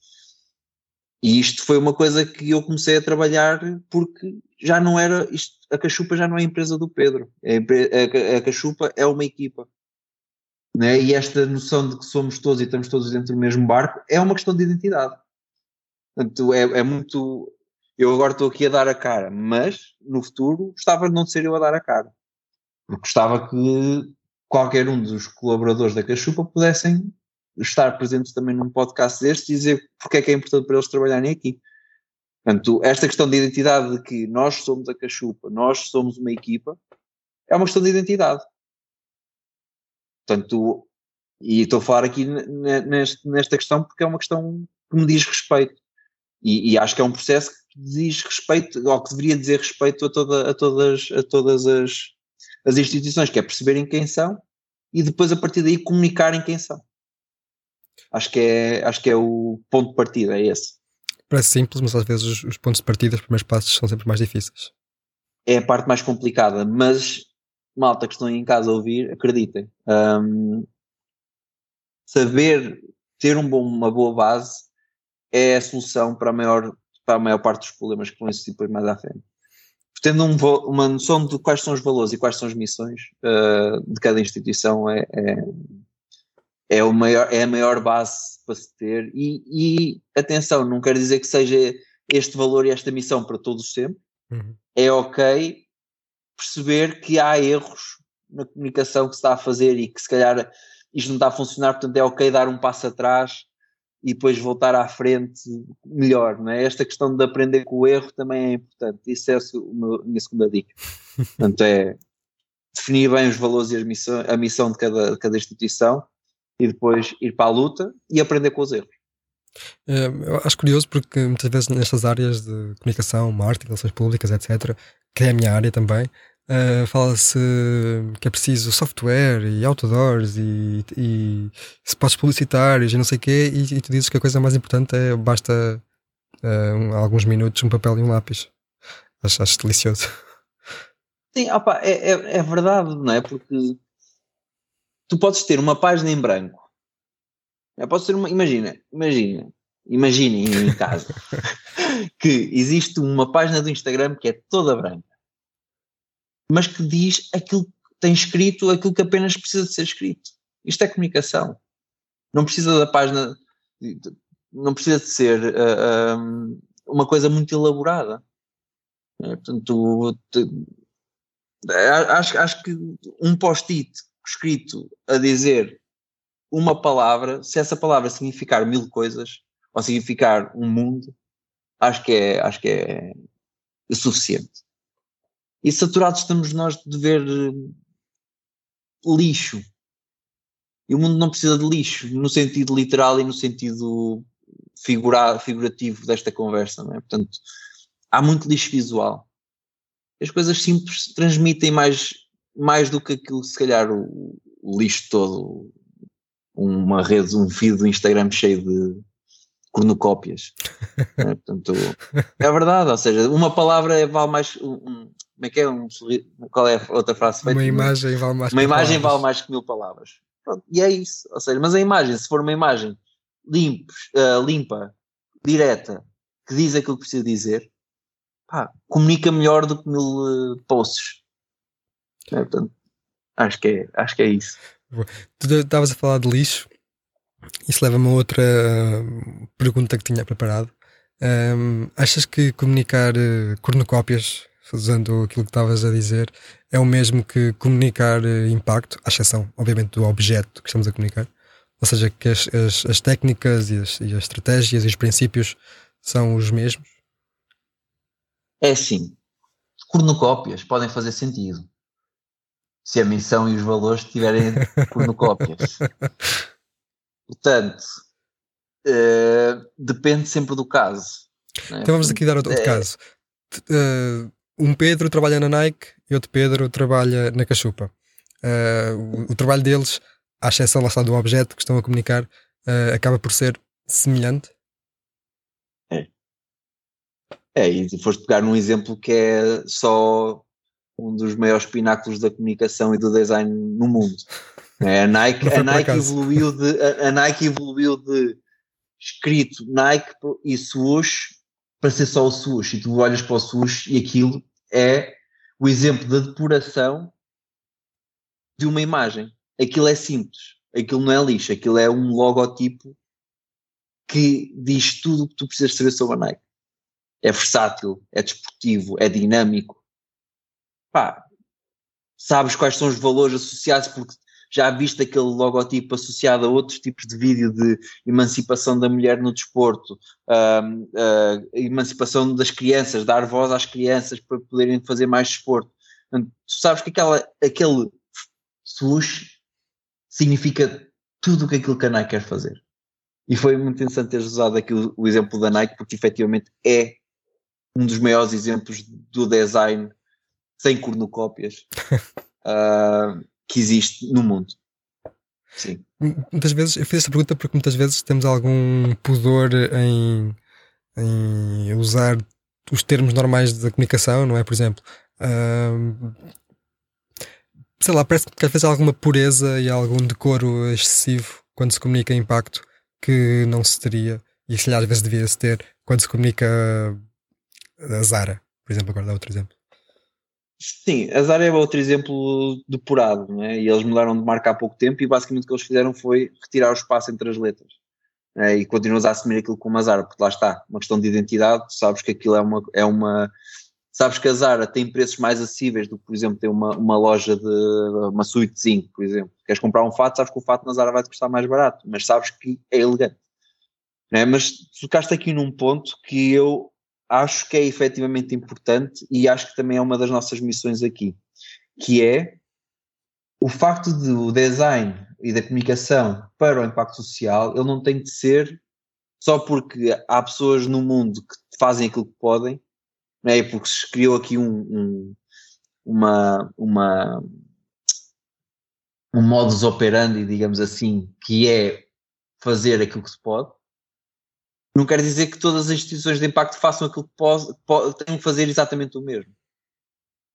e isto foi uma coisa que eu comecei a trabalhar porque já não era, isto, a Cachupa já não é a empresa do Pedro, é a, a, a Cachupa é uma equipa. Né? E esta noção de que somos todos e estamos todos dentro do mesmo barco é uma questão de identidade. Portanto, é, é muito. Eu agora estou aqui a dar a cara, mas no futuro gostava de não ser eu a dar a cara. Porque gostava que qualquer um dos colaboradores da Cachupa pudessem estar presentes também num podcast deste e dizer porque é que é importante para eles trabalharem aqui. Portanto, esta questão de identidade de que nós somos a Cachupa, nós somos uma equipa, é uma questão de identidade. Portanto, e estou a falar aqui nesta questão porque é uma questão que me diz respeito. E, e, acho que é um processo diz respeito, ou que deveria dizer respeito a, toda, a todas, a todas as, as instituições, que é perceberem quem são e depois a partir daí comunicarem quem são. Acho que é, acho que é o ponto de partida, é esse. Parece simples, mas às vezes os, os pontos de partida, os primeiros passos são sempre mais difíceis. É a parte mais complicada, mas malta que estão em casa a ouvir, acreditem. Um, saber ter um bom, uma boa base é a solução para a maior, para a maior parte dos problemas que vão existir depois mais à frente. Tendo um, uma noção de quais são os valores e quais são as missões uh, de cada instituição é, é, é, o maior, é a maior base para se ter. E, e atenção, não quer dizer que seja este valor e esta missão para todos sempre. Uhum. É ok perceber que há erros na comunicação que se está a fazer e que se calhar isto não está a funcionar, portanto é ok dar um passo atrás e depois voltar à frente melhor, não é? Esta questão de aprender com o erro também é importante, isso é a minha segunda dica. portanto é definir bem os valores e missão, a missão de cada, de cada instituição e depois ir para a luta e aprender com os erros. É, eu acho curioso porque muitas vezes nestas áreas de comunicação, marketing, relações públicas, etc., que é a minha área também, uh, fala-se que é preciso software e outdoors e, e spots publicitários e não sei o quê, e, e, tu dizes que a coisa mais importante é basta uh, um, alguns minutos, um papel e um lápis. Acho, acho delicioso. Sim, opa, é, é, é verdade, não é? Porque tu podes ter uma página em branco. É, pode ser uma, imagina, imagina, imaginem em casa que existe uma página do Instagram que é toda branca, mas que diz aquilo que tem escrito, aquilo que apenas precisa de ser escrito. Isto é comunicação. Não precisa da página, não precisa de ser uh, ah, um, ah, uma coisa muito elaborada. É, portanto, te, acho, acho que um post-it escrito a dizer uma palavra, se essa palavra significar mil coisas, ou significar um mundo, acho que é, acho que é suficiente. E saturados estamos nós de ver eh, lixo. E o mundo não precisa de lixo, no sentido literal e no sentido figura, figurativo desta conversa, não é? Portanto, há muito lixo visual. As coisas simples transmitem mais, mais do que aquilo, se calhar, o, o lixo todo. Uma rede, um feed do Instagram cheio de cornucópias. é? Portanto, é verdade, ou seja, uma palavra vale mais. Como é que é? Um, qual é a outra frase feita? Uma imagem vale mais Uma imagem palavras. vale mais que mil palavras. Pronto, e é isso. Ou seja, mas a imagem, se for uma imagem limpos, uh, limpa, direta, que diz aquilo que precisa dizer, pá, comunica melhor do que mil uh, posts. É, portanto, acho que é, acho que é isso. Tu estavas a falar de lixo, isso leva-me a outra uh, pergunta que tinha preparado. Um, achas que comunicar uh, cornucópias, usando aquilo que estavas a dizer, é o mesmo que comunicar uh, impacto, à exceção, obviamente, do objeto que estamos a comunicar? Ou seja, que as, as, as técnicas e as, e as estratégias e os princípios são os mesmos? É sim. Cornucópias podem fazer sentido. Se a missão e os valores tiverem cornucópias. Portanto, uh, depende sempre do caso. Né? Então vamos aqui dar outro, outro é... caso. Uh, um Pedro trabalha na Nike e outro Pedro trabalha na Cachupa. Uh, o, o, trabalho deles à exceção lá do objeto que estão a comunicar, uh, acaba por ser semelhante? É. É, e foste pegar num exemplo que é só um dos maiores pináculos da comunicação e do design no mundo. É, a Nike, a Nike evoluiu de a, a, Nike evoluiu de escrito Nike e swoosh para ser só o swoosh e tu olhas para o swoosh e aquilo é o exemplo da depuração de uma imagem aquilo é simples, aquilo não é lixo, aquilo é um logotipo que diz tudo o que tu precisas saber sobre a Nike. É versátil, é desportivo, é dinâmico. Pá, sabes quais são os valores associados porque já viste aquele logotipo associado a outros tipos de vídeo de emancipação da mulher no desporto, uh, uh, emancipação das crianças, dar voz às crianças para poderem fazer mais desporto. Portanto, tu sabes que aquela, aquele swoosh significa tudo o que aquilo que a Nike quer fazer. E foi muito interessante ter usado aqui o, o exemplo da Nike, porque efetivamente é um dos maiores exemplos do design sem cornucópias uh, que existe no mundo. Sim. Muitas vezes, eu fiz esta pergunta porque muitas vezes temos algum pudor em, em usar os termos normais da comunicação, não é? Por exemplo, sei lá, parece que às vezes há alguma pureza e algum decoro excessivo quando se comunica impacto que não se teria e se às vezes devia-se ter quando se comunica a Zara, por exemplo, agora dá outro exemplo. Sim, a Zara é outro exemplo depurado, não é? E eles mudaram de marca há pouco tempo e basicamente o que eles fizeram foi retirar o espaço entre as letras. É? E continuas a assumir aquilo como a Zara, porque lá está, uma questão de identidade, sabes que aquilo é uma, é uma Sabes que a Zara tem preços mais acessíveis do que, por exemplo, ter uma, uma loja de uma suíte de zinco, por exemplo. Queres comprar um fato, sabes que o fato na Zara vai te custar mais barato, mas sabes que é elegante. É? Mas tocaste aqui num ponto que eu acho que é efetivamente importante e acho que também é uma das nossas missões aqui, que é o facto do design e da comunicação para o impacto social, ele não tem de ser só porque há pessoas no mundo que fazem aquilo que podem, né? porque se criou aqui um, um, uma, uma, um modus operandi, digamos assim, que é fazer aquilo que se pode. Não quer dizer que todas as instituições de impacto façam aquilo que pode, pode têm que fazer exatamente o mesmo.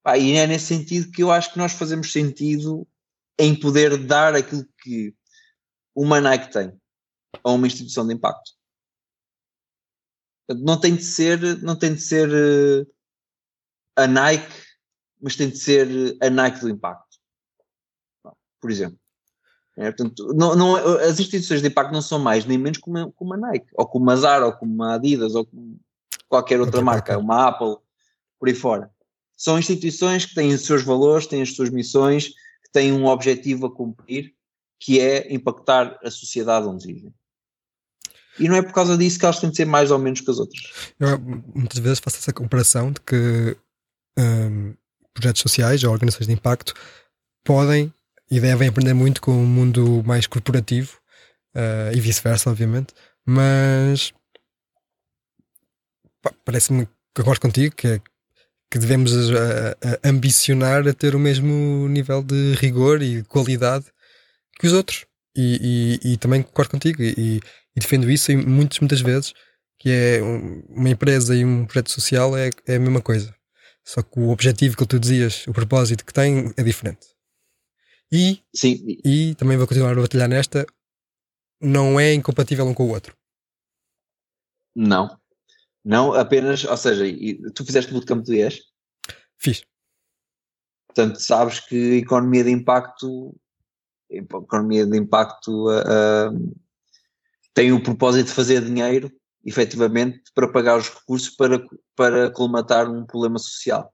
Pá, e é nesse sentido que eu acho que nós fazemos sentido em poder dar aquilo que uma Nike tem a uma instituição de impacto. Não tem de ser, não tem de ser uh, a Nike, mas tem de ser a Nike do impacto. Por exemplo. É, portanto, não, não, as instituições de impacto não são mais nem menos como, como a Nike, ou como a Zara, ou como a Adidas, ou como qualquer outra okay, marca, okay. uma Apple, por aí fora. São instituições que têm os seus valores, têm as suas missões, que têm um objetivo a cumprir, que é impactar a sociedade onde vivem. E não é por causa disso que elas têm de ser mais ou menos que as outras. Eu muitas vezes faço essa comparação de que um, projetos sociais ou organizações de impacto podem e devem aprender muito com o mundo mais corporativo uh, e vice-versa, obviamente. Mas parece-me que acordo contigo que, é, que devemos a eh, ambicionar a ter o mesmo nível de rigor e qualidade que os outros. E, e, e também concordo contigo e, e, defendo isso muitas, muitas vezes, que é uma empresa e um projeto social é, é a mesma coisa. Só que o objetivo que tu dizias, o propósito que tem é diferente. E, Sim. e também vou continuar a batalhar nesta, não é incompatível um com o outro. Não. Não, apenas, ou seja, tu fizeste bootcamp do IES? Fiz. Portanto, sabes que economia de impacto, economia de impacto uh, tem o propósito de fazer dinheiro, efetivamente, para pagar os recursos para, para colmatar um problema social.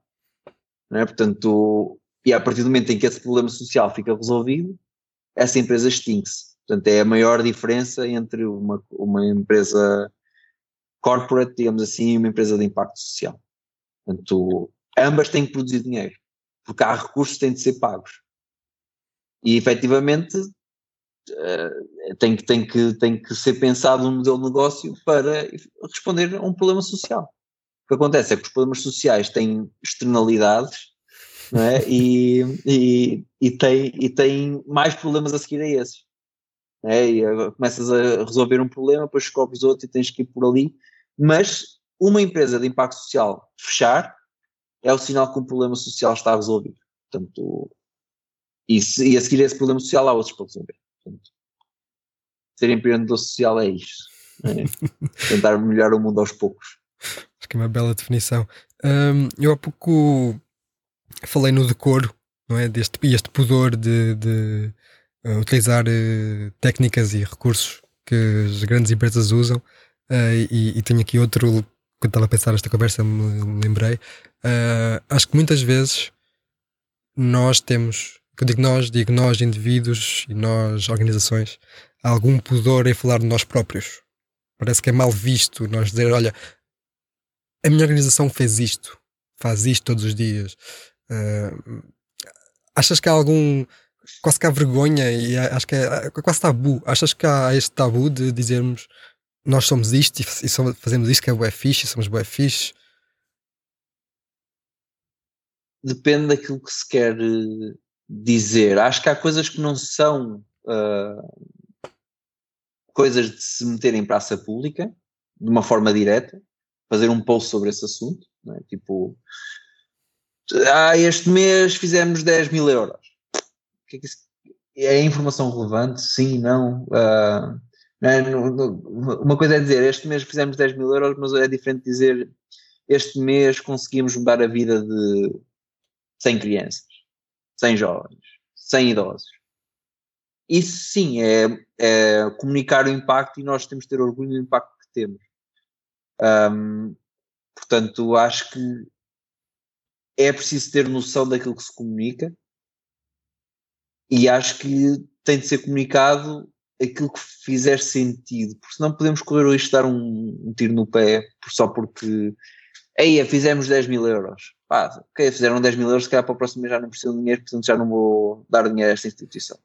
Não é? Portanto, e a partir do momento em que esse problema social fica resolvido, essa empresa extingue-se. Portanto, é a maior diferença entre uma, uma empresa corporate, digamos assim, e uma empresa de impacto social. Portanto, ambas têm que produzir dinheiro, porque há recursos que têm de ser pagos. E efetivamente uh, tem, que, tem, que, tem que ser pensado um modelo de negócio para responder a um problema social. O que acontece é que os problemas sociais têm externalidades não é? e, e, e, tem, e tem mais problemas a seguir a esses. É, e começas a resolver um problema, depois descobres outro e tens que ir por ali. Mas uma empresa de impacto social fechar é o sinal que um problema social está resolvido. Portanto, e, se, e a seguir a esse problema social há outros para resolver. Portanto, ser empreendedor social é isto. É tentar melhorar o mundo aos poucos. Acho que é uma bela definição. Um, eu há pouco falei no decoro, não é? Deste, este pudor de, de uh, utilizar uh, técnicas e recursos que as grandes empresas usam. Uh, e, e, tenho aqui outro, quando estava a pensar esta conversa, me, lembrei. acho que muitas vezes nós temos, digo nós, digo nós, indivíduos e nós, organizações, algum pudor em falar de nós próprios. Parece que é mal visto nós dizer, olha, a minha organização fez isto, faz isto todos os dias. Uh, achas que há algum quase que há vergonha e acho que é, é quase tabu. Achas que há este tabu de dizermos nós somos isto e, fazemos isto que é bué fixe e somos bué fixe? Depende daquilo que se quer eh, dizer. Acho que há coisas que não são uh, coisas de se meter em praça pública de uma forma direta, fazer um post sobre esse assunto, é? tipo ah, este mês fizemos 10 mil euros que é, que é informação relevante? Sim, não. Uh, uma coisa é dizer, este mês fizemos 10 mil euros, mas é diferente dizer, este mês conseguimos mudar a vida de 100 crianças, 100 jovens, 100 idosos. Isso sim é, é comunicar o impacto e nós temos de ter orgulho do impacto que temos. Um, portanto, acho que é preciso ter noção daquilo que se comunica e acho que tem de ser comunicado aquilo que fizer sentido, porque senão podemos correr o risco de dar um, um tiro no pé só porque aí fizemos 10 mil euros. Pá, ok, fizeram 10 mil euros, se calhar para o próximo mês já não precisam de dinheiro, portanto já não vou dar dinheiro a esta instituição.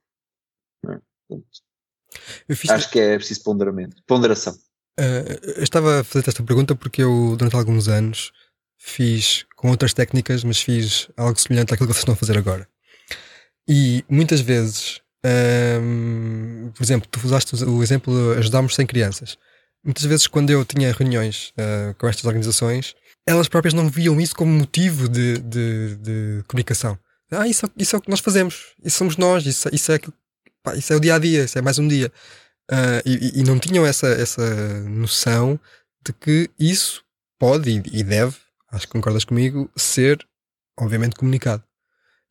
É? Acho que é preciso ponderamento, ponderação. Uh, eu estava a fazer esta pergunta porque eu, durante alguns anos, fiz com outras técnicas, mas fiz algo semelhante àquilo que vocês estão a fazer agora. E muitas vezes, hum, por exemplo, tu usaste o exemplo de ajudarmos 100 crianças. Muitas vezes, quando eu tinha reuniões uh, com estas organizações, elas próprias não viam isso como motivo de, de, de comunicação. Ah, isso, isso é o que nós fazemos, isso somos nós, isso, isso, é, pá, isso é o dia a dia, isso é mais um dia. Uh, e, e, não tinham essa, essa noção de que isso pode e deve, acho que concordas comigo, ser, obviamente, comunicado.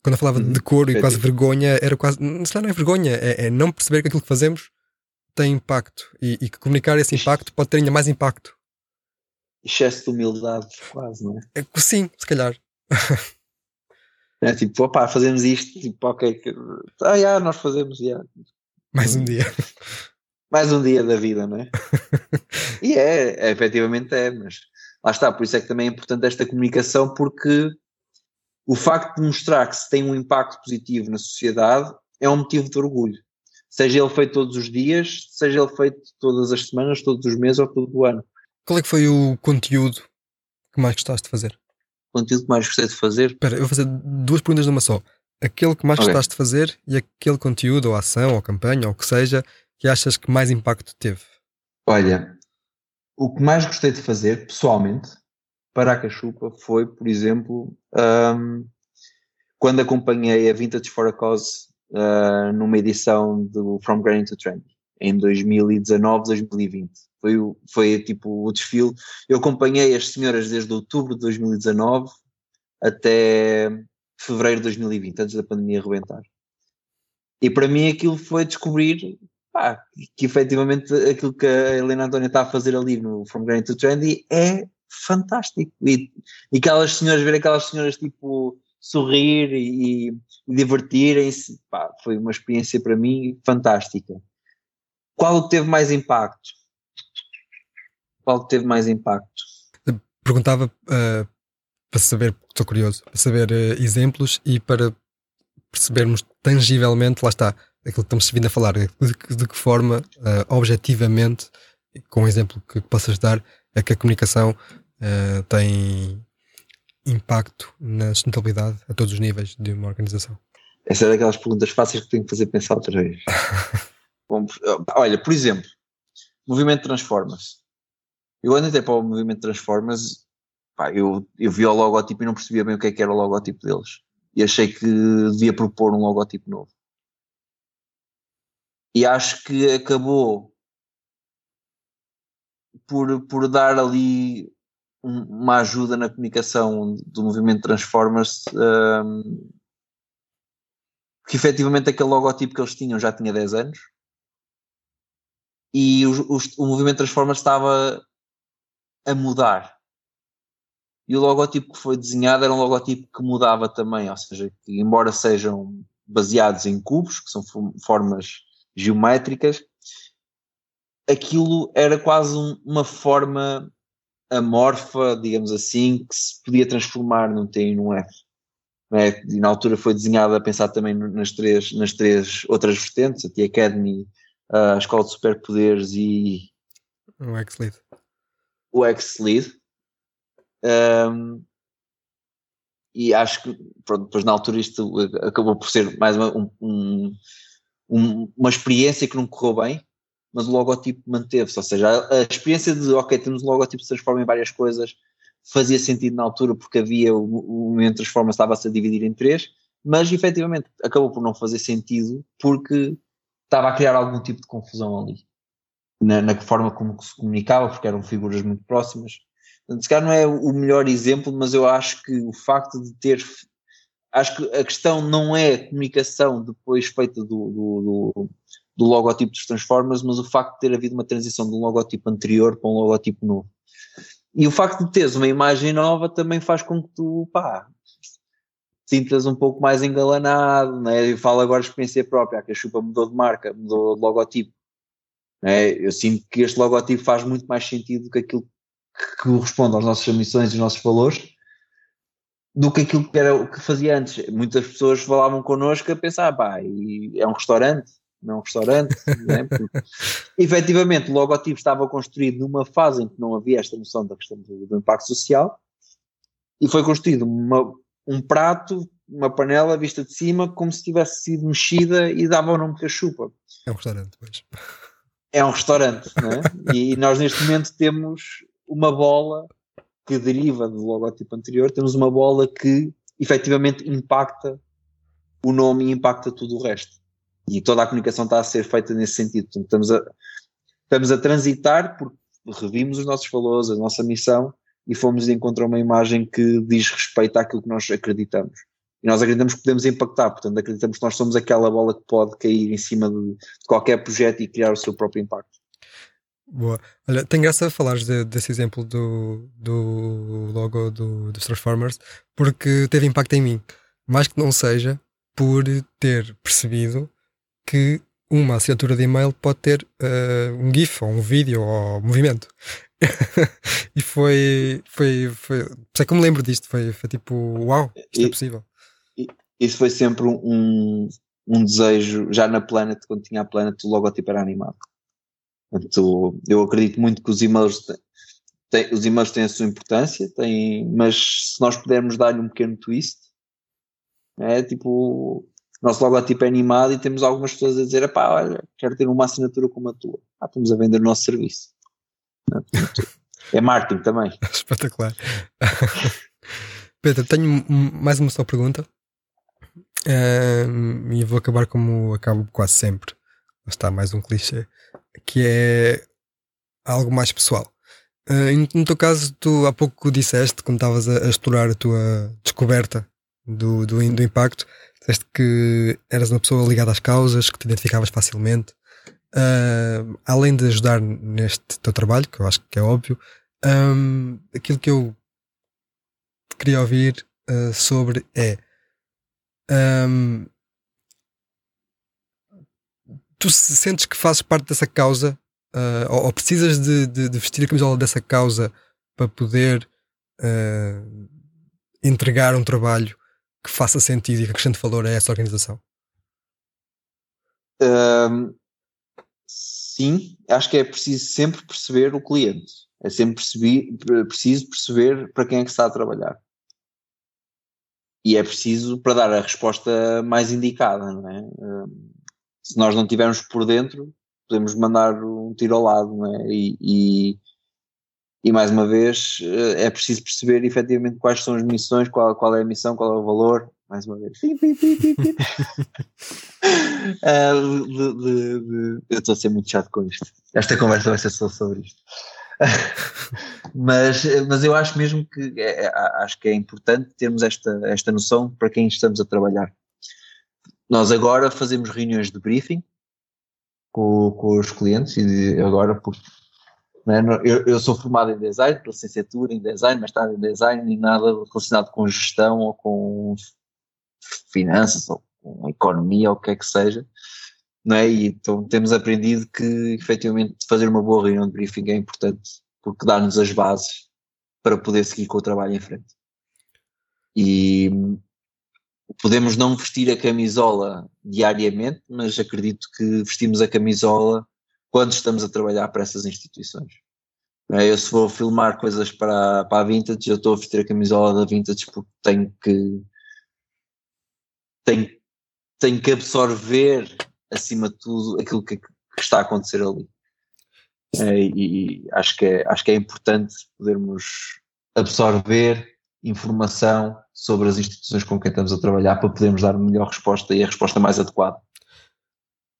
Quando eu falava uhum. de decoro e quase vergonha, era quase. Se não é vergonha, é, é, não perceber que aquilo que fazemos tem impacto e, e que comunicar esse impacto pode ter ainda mais impacto. Excesso de humildade, quase, não é? é sim, se calhar. É tipo, opá, fazemos isto, tipo, ok, ah, já, nós fazemos, já. Mais um dia. Mais um dia da vida, não é? e é, é, efetivamente é, mas lá está, por isso é que também é importante esta comunicação, porque o facto de mostrar que se tem um impacto positivo na sociedade é um motivo de orgulho. Seja ele feito todos os dias, seja ele feito todas as semanas, todos os meses ou todo o ano. Qual é que foi o conteúdo que mais gostaste de fazer? O conteúdo que mais gostei de fazer? Espera, eu vou fazer duas perguntas numa só. Aquele que mais Ok. gostaste de fazer e aquele conteúdo, ou ação, ou campanha, ou o que seja, que achas que mais impacto teve? Olha, o que mais gostei de fazer, pessoalmente, para a Cachupa, foi, por exemplo, ahm, quando acompanhei a Vintage for a Cause ah, numa edição do From Grain to Trend, em 2019, 2020. Foi, foi tipo o desfile. Eu acompanhei as senhoras desde outubro de 2019 até fevereiro de 2020, antes da pandemia arrebentar. E para mim aquilo foi descobrir pá, que efetivamente aquilo que a Helena Antónia está a fazer ali no From Grain to Trendy é fantástico. E, e aquelas senhoras, ver aquelas senhoras tipo sorrir e, e divertirem-se, foi uma experiência para mim fantástica. Qual teve mais impacto? Qual teve mais impacto? Perguntava ah, para saber, estou curioso, para saber ah, exemplos e para percebermos tangivelmente, lá está, aquilo que estamos vindo a falar, de, que- de que forma, ah, objetivamente, com um exemplo que possas dar, é que a comunicação ah, tem impacto na sustentabilidade a todos os níveis de uma organização. Essa é daquelas perguntas fáceis que tenho que fazer pensar outra vez. Olha, por exemplo, movimento Transformers. Eu ando até para o movimento Transformers, pá, eu, eu vi o logotipo e não percebia bem o que, é que era o logotipo deles. E achei que devia propor um logotipo novo. E acho que acabou por, por dar ali um- uma ajuda na comunicação do movimento Transformers. hum, que efetivamente aquele logotipo que eles tinham já tinha 10 anos e o movimento Transformers estava a mudar. E o logotipo que foi desenhado era um logotipo que mudava também, ou seja, que embora sejam baseados em cubos, que são fo- formas geométricas, aquilo era quase um- uma forma amorfa, digamos assim, que se podia transformar num T e num F é? e na altura foi desenhada a pensar também nas três, nas três outras vertentes, a T Academy, a Escola de Superpoderes e Um X-Lead. o X-Lead. Um, e acho que, pronto, depois na altura isto acabou por ser mais uma, um- um- um- uma experiência que não correu bem, mas o logotipo manteve-se, ou seja, a, a experiência de, ok, temos um logotipo que se transforma em várias coisas, fazia sentido na altura porque havia o, o movimento de transforma estava-se a dividir em três, mas efetivamente acabou por não fazer sentido porque estava a criar algum tipo de confusão ali na, na forma como se comunicava, porque eram figuras muito próximas. Portanto, se calhar não é o melhor exemplo, mas eu acho que o facto de ter. Acho que a questão não é a comunicação depois feita do, do, do, do logotipo dos Transformers, mas o facto de ter havido uma transição de um logotipo anterior para um logotipo novo. E o facto de teres uma imagem nova também faz com que tu, pá, sintas um pouco mais engalanado, né? Eu falo agora de experiência própria, a Cachupa mudou de marca, mudou de logotipo. Né? Eu sinto que este logotipo faz muito mais sentido do que aquilo que corresponde às nossas ambições e aos nossos valores do que aquilo que era o que fazia antes. Muitas pessoas falavam connosco a pensar, pá, é um restaurante, não é um restaurante, né? Porque, efetivamente o logotipo estava construído numa fase em que não havia esta noção da questão do, do impacto social e foi construído uma, um prato, uma panela vista de cima como se tivesse sido mexida e dava o nome cachupa. É um restaurante, pois. É um restaurante, não é? E nós neste momento temos uma bola que deriva do logotipo anterior, temos uma bola que efetivamente impacta o nome e impacta tudo o resto. E toda a comunicação está a ser feita nesse sentido. Portanto, estamos a, estamos a transitar porque revimos os nossos valores, a nossa missão e fomos a uma imagem que diz respeito àquilo que nós acreditamos. E nós acreditamos que podemos impactar, portanto, acreditamos que nós somos aquela bola que pode cair em cima de, de qualquer projeto e criar o seu próprio impacto. Boa. Olha, tem graça falares de, desse exemplo do, do logo do, dos Transformers, porque teve impacto em mim. Mais que não seja por ter percebido que uma assinatura de e-mail pode ter uh, um GIF ou um vídeo ou movimento. e foi, foi, foi. Sei que eu me lembro disto. Foi, foi tipo, uau, isto E- é possível. Isso foi sempre um, um desejo, já na Planet, quando tinha a Planet, o logotipo era animado. Portanto, eu acredito muito que os e-mails têm, os e-mails têm a sua importância, têm, mas se nós pudermos dar-lhe um pequeno twist, é tipo, nosso logotipo é animado e temos algumas pessoas a dizer, pá, olha, quero ter uma assinatura como a tua. Ah, estamos a vender o nosso serviço. É marketing também. Espetacular. Pedro, tenho mais uma só pergunta. Um, e vou acabar como acabo quase sempre. Está mais um clichê. Que é algo mais pessoal. Uh, no teu caso, tu há pouco disseste, quando estavas a, a, explorar a tua descoberta do, do, do impacto, disseste que eras uma pessoa ligada às causas, que te identificavas facilmente. Uh, além de ajudar neste teu trabalho, que eu acho que é óbvio, um, aquilo que eu queria ouvir uh, sobre é um, tu sentes que fazes parte dessa causa uh, ou, ou, precisas de, de, de, vestir a camisola dessa causa para poder uh, entregar um trabalho que faça sentido e que acrescente valor a essa organização? Um, sim, acho que é preciso sempre perceber o cliente. É sempre preciso perceber para quem é que está a trabalhar. E é preciso para dar a resposta mais indicada, não é? Se nós não tivermos por dentro, podemos mandar um tiro ao lado, não é? E, e, e, mais uma vez eh, é preciso perceber efetivamente quais são as missões, qual, qual é a missão, qual é o valor, mais uma vez. uh, de, de, de, eu estou a ser muito chato com isto. Esta conversa vai ser só sobre isto. mas, mas eu acho mesmo que é, é, acho que é importante termos esta, esta noção para quem estamos a trabalhar. Nós agora fazemos reuniões de briefing com, com os clientes e agora porque é? eu, eu, sou formado em design, pela licenciatura em design, mas está em design e nada relacionado com gestão ou com finanças ou com economia ou o que é que seja não é? E então temos aprendido que efetivamente fazer uma boa reunião de briefing é importante porque dá-nos as bases para poder seguir com o trabalho em frente. E podemos não vestir a camisola diariamente, mas acredito que vestimos a camisola quando estamos a trabalhar para essas instituições. É? Eu se vou filmar coisas para, para a Vintage, eu estou a vestir a camisola da Vintage porque tenho que tenho, tenho que absorver acima de tudo aquilo que, que está a acontecer ali. É, e acho que, é, acho que é importante podermos absorver informação sobre as instituições com quem estamos a trabalhar para podermos dar a melhor resposta e a resposta mais adequada.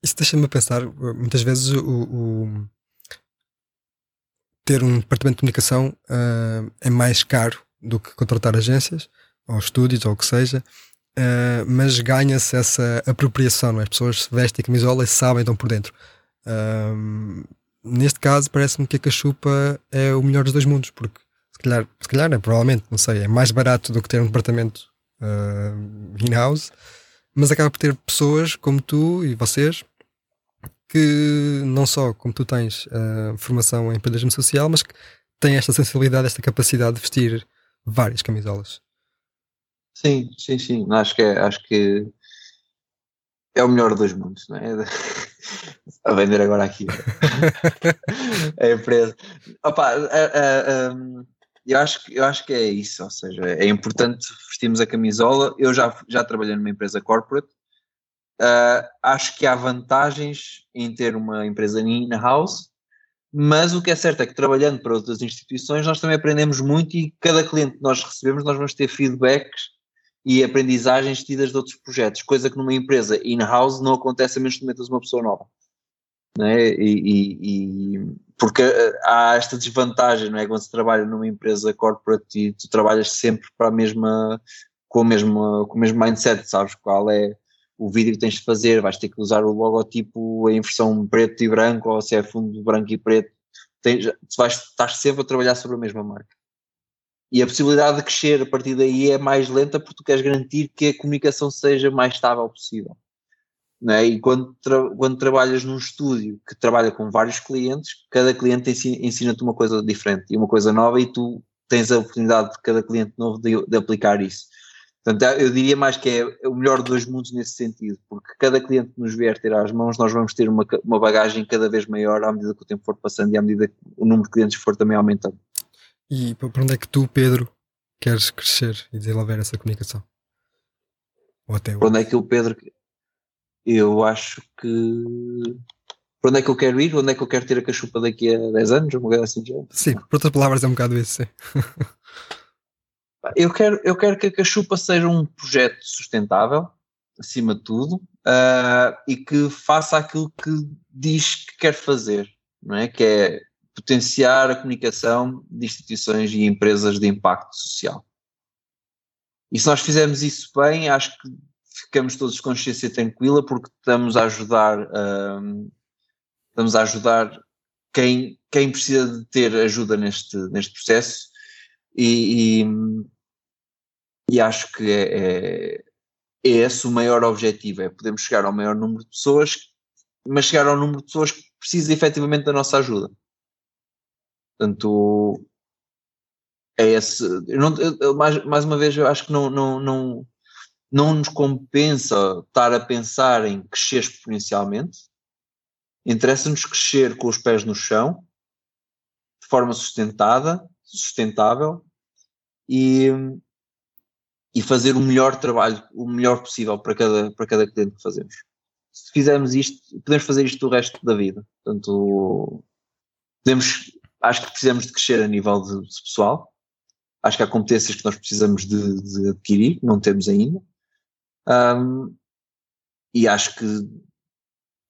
Isso deixa-me pensar, muitas vezes o, o, ter um departamento de comunicação uh, é mais caro do que contratar agências ou estúdios ou o que seja, uh, mas ganha-se essa apropriação, não é? As pessoas vestem a camisola e sabem, estão por dentro. Uh, neste caso, parece-me que a cachupa é o melhor dos dois mundos, porque calhar, se calhar é, provavelmente, não sei, é mais barato do que ter um departamento uh, in-house, mas acaba por ter pessoas como tu e vocês que não só como tu tens uh, formação em empreendedorismo social, mas que têm esta sensibilidade, esta capacidade de vestir várias camisolas. Sim, sim, sim. Acho que é, acho que é o melhor dos mundos, não é? A vender agora aqui a empresa. Opa, a, a, a, eu, acho, eu acho que é isso, ou seja, é importante vestirmos a camisola. Eu já, já trabalhei numa empresa corporate. Uh, acho que há vantagens em ter uma empresa in-house, mas o que é certo é que trabalhando para outras instituições nós também aprendemos muito e cada cliente que nós recebemos nós vamos ter feedbacks e aprendizagens tidas de outros projetos, coisa que numa empresa in-house não acontece a menos que metas uma pessoa nova. Né E, e, e, porque eh, há esta desvantagem, não é? Quando se trabalha numa empresa corporate e tu trabalhas sempre para a mesma, com, a mesma, com o mesmo mindset, sabes qual é o vídeo que tens de fazer, vais ter que usar o logotipo em versão preto e branco, ou se é fundo branco e preto, tens, vais estar sempre a trabalhar sobre a mesma marca. E a possibilidade de crescer a partir daí é mais lenta porque tu queres garantir que a comunicação seja mais estável possível. É? E quando, tra quando trabalhas num estúdio que trabalha com vários clientes, cada cliente ensina-te uma coisa diferente e uma coisa nova e tu tens a oportunidade de cada cliente novo de, de aplicar isso. Portanto, eu diria mais que é o melhor dos dois mundos nesse sentido, porque cada cliente que nos vier ter às mãos, nós vamos ter uma, uma bagagem cada vez maior à medida que o tempo for passando e à medida que o número de clientes for também aumentando. E para onde é que tu, Pedro, queres crescer e desenvolver essa comunicação? Ou até para onde é que o Pedro. Eu acho que. Para onde é que eu quero ir? Onde é que eu quero ter a cachupa daqui a 10 anos? Uma coisa assim já. Sim, por outras palavras é um bocado isso, sim. Eu quero, eu quero que a Cachupa seja um projeto sustentável, acima de tudo, uh, e que faça aquilo que diz que quer fazer, não é? Que é potenciar a comunicação de instituições e empresas de impacto social. E se nós fizermos isso bem, acho que ficamos todos de consciência tranquila porque estamos a ajudar, uh, estamos a ajudar quem, quem precisa de ter ajuda neste, neste processo e, e, e acho que é, é, é, esse o maior objetivo, é podermos chegar ao maior número de pessoas, mas chegar ao número de pessoas que precisam efetivamente da nossa ajuda. Portanto, é esse. Eu não, eu, mais, mais uma vez, eu acho que não, não, não, não nos compensa estar a pensar em crescer exponencialmente. Interessa-nos crescer com os pés no chão, de forma sustentada, sustentável e, e fazer o melhor trabalho, o melhor possível para cada, para cada cliente que fazemos. Se fizermos isto, podemos fazer isto o resto da vida. Portanto, podemos, acho que precisamos de crescer a nível de, de pessoal. Acho que há competências que nós precisamos de, de adquirir, não temos ainda. Um, e acho que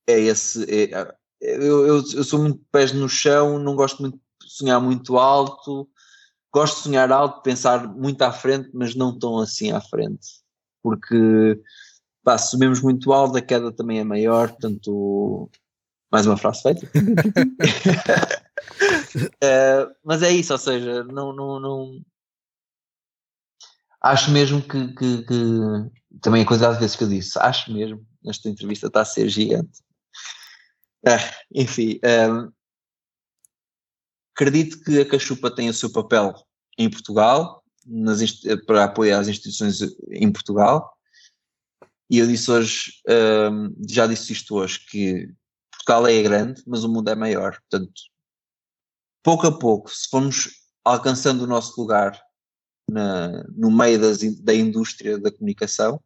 é esse. É, eu, eu, eu, sou muito pés no chão, não gosto muito de sonhar muito alto, gosto de sonhar alto, pensar muito à frente, mas não tão assim à frente. Porque pá, se subimos muito alto, a queda também é maior, portanto. Mais uma frase feita. uh, mas é isso, ou seja, não, não, não... acho mesmo que, que, que, também a quantidade de vezes que eu disse, acho mesmo, nesta entrevista está a ser gigante. Uh, enfim, uh, Acredito que a Cachupa tem o seu papel em Portugal, nas, para apoiar as instituições em Portugal. E eu disse hoje, um, já disse isto hoje, que Portugal é grande, mas o mundo é maior. Portanto, pouco a pouco, se formos alcançando o nosso lugar na, no meio das, da indústria da comunicação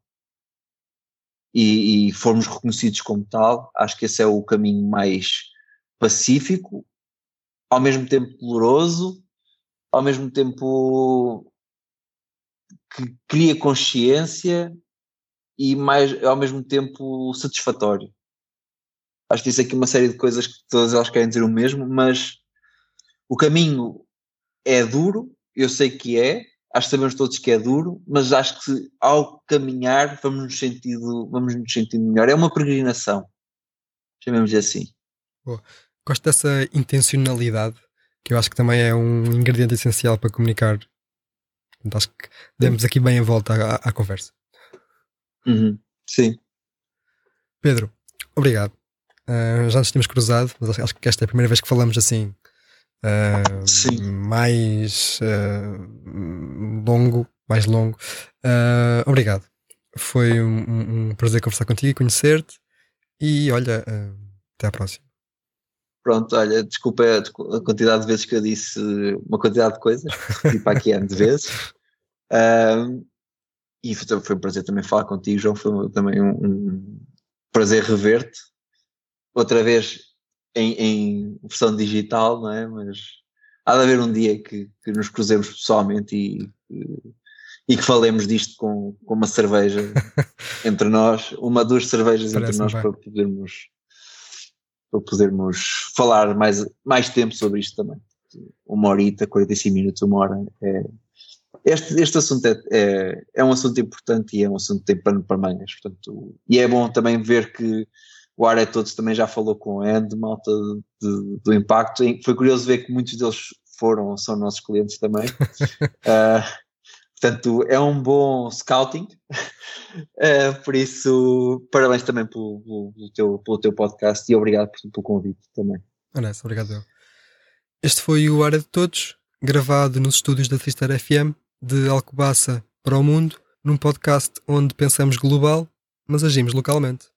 e, e formos reconhecidos como tal, acho que esse é o caminho mais pacífico ao mesmo tempo doloroso, ao mesmo tempo que cria consciência e mais ao mesmo tempo satisfatório. Acho que isso aqui é uma série de coisas que todas elas querem dizer o mesmo, mas o caminho é duro, eu sei que é, acho que sabemos todos que é duro, mas acho que ao caminhar vamos nos sentindo, vamos nos sentindo melhor. É uma peregrinação, chamemos assim. Boa. Gosto dessa intencionalidade, que eu acho que também é um ingrediente essencial para comunicar. Portanto, acho que demos aqui bem a volta à, à conversa. Uhum. Sim. Pedro, obrigado. Uh, já nos tínhamos cruzado, mas acho que esta é a primeira vez que falamos assim. Uh, mais uh, longo, mais longo. obrigado. Foi um, um, prazer conversar contigo e conhecer-te. E olha, até à próxima. Pronto, olha, desculpa a quantidade de vezes que eu disse uma quantidade de coisas, tipo aqui ano de vezes. Um, e foi, foi, um prazer também falar contigo, João. Foi também um, um prazer rever-te. Outra vez em, em, versão digital, não é? Mas há de haver um dia que, que nos cruzemos pessoalmente e, e, que falemos disto com, com uma cerveja entre nós, uma, duas cervejas Parece entre nós bem. para podermos para podermos falar mais, mais tempo sobre isto também. Uma horita, 45 minutos, uma hora. É, este, este assunto é, é, é, um assunto importante e é um assunto que tem pano para mangas. Portanto, e é bom também ver que o é Todos também já falou com a Ed, malta de, do impacto. Foi curioso ver que muitos deles foram, são nossos clientes também. uh, Portanto, é um bom scouting. uh, por isso, parabéns também pelo, pelo, teu, pelo teu podcast e obrigado por, pelo convite também. Honesta, obrigado. Este foi o Área de Todos, gravado nos estúdios da Trister FM de Alcobaça para o Mundo, num podcast onde pensamos global, mas agimos localmente.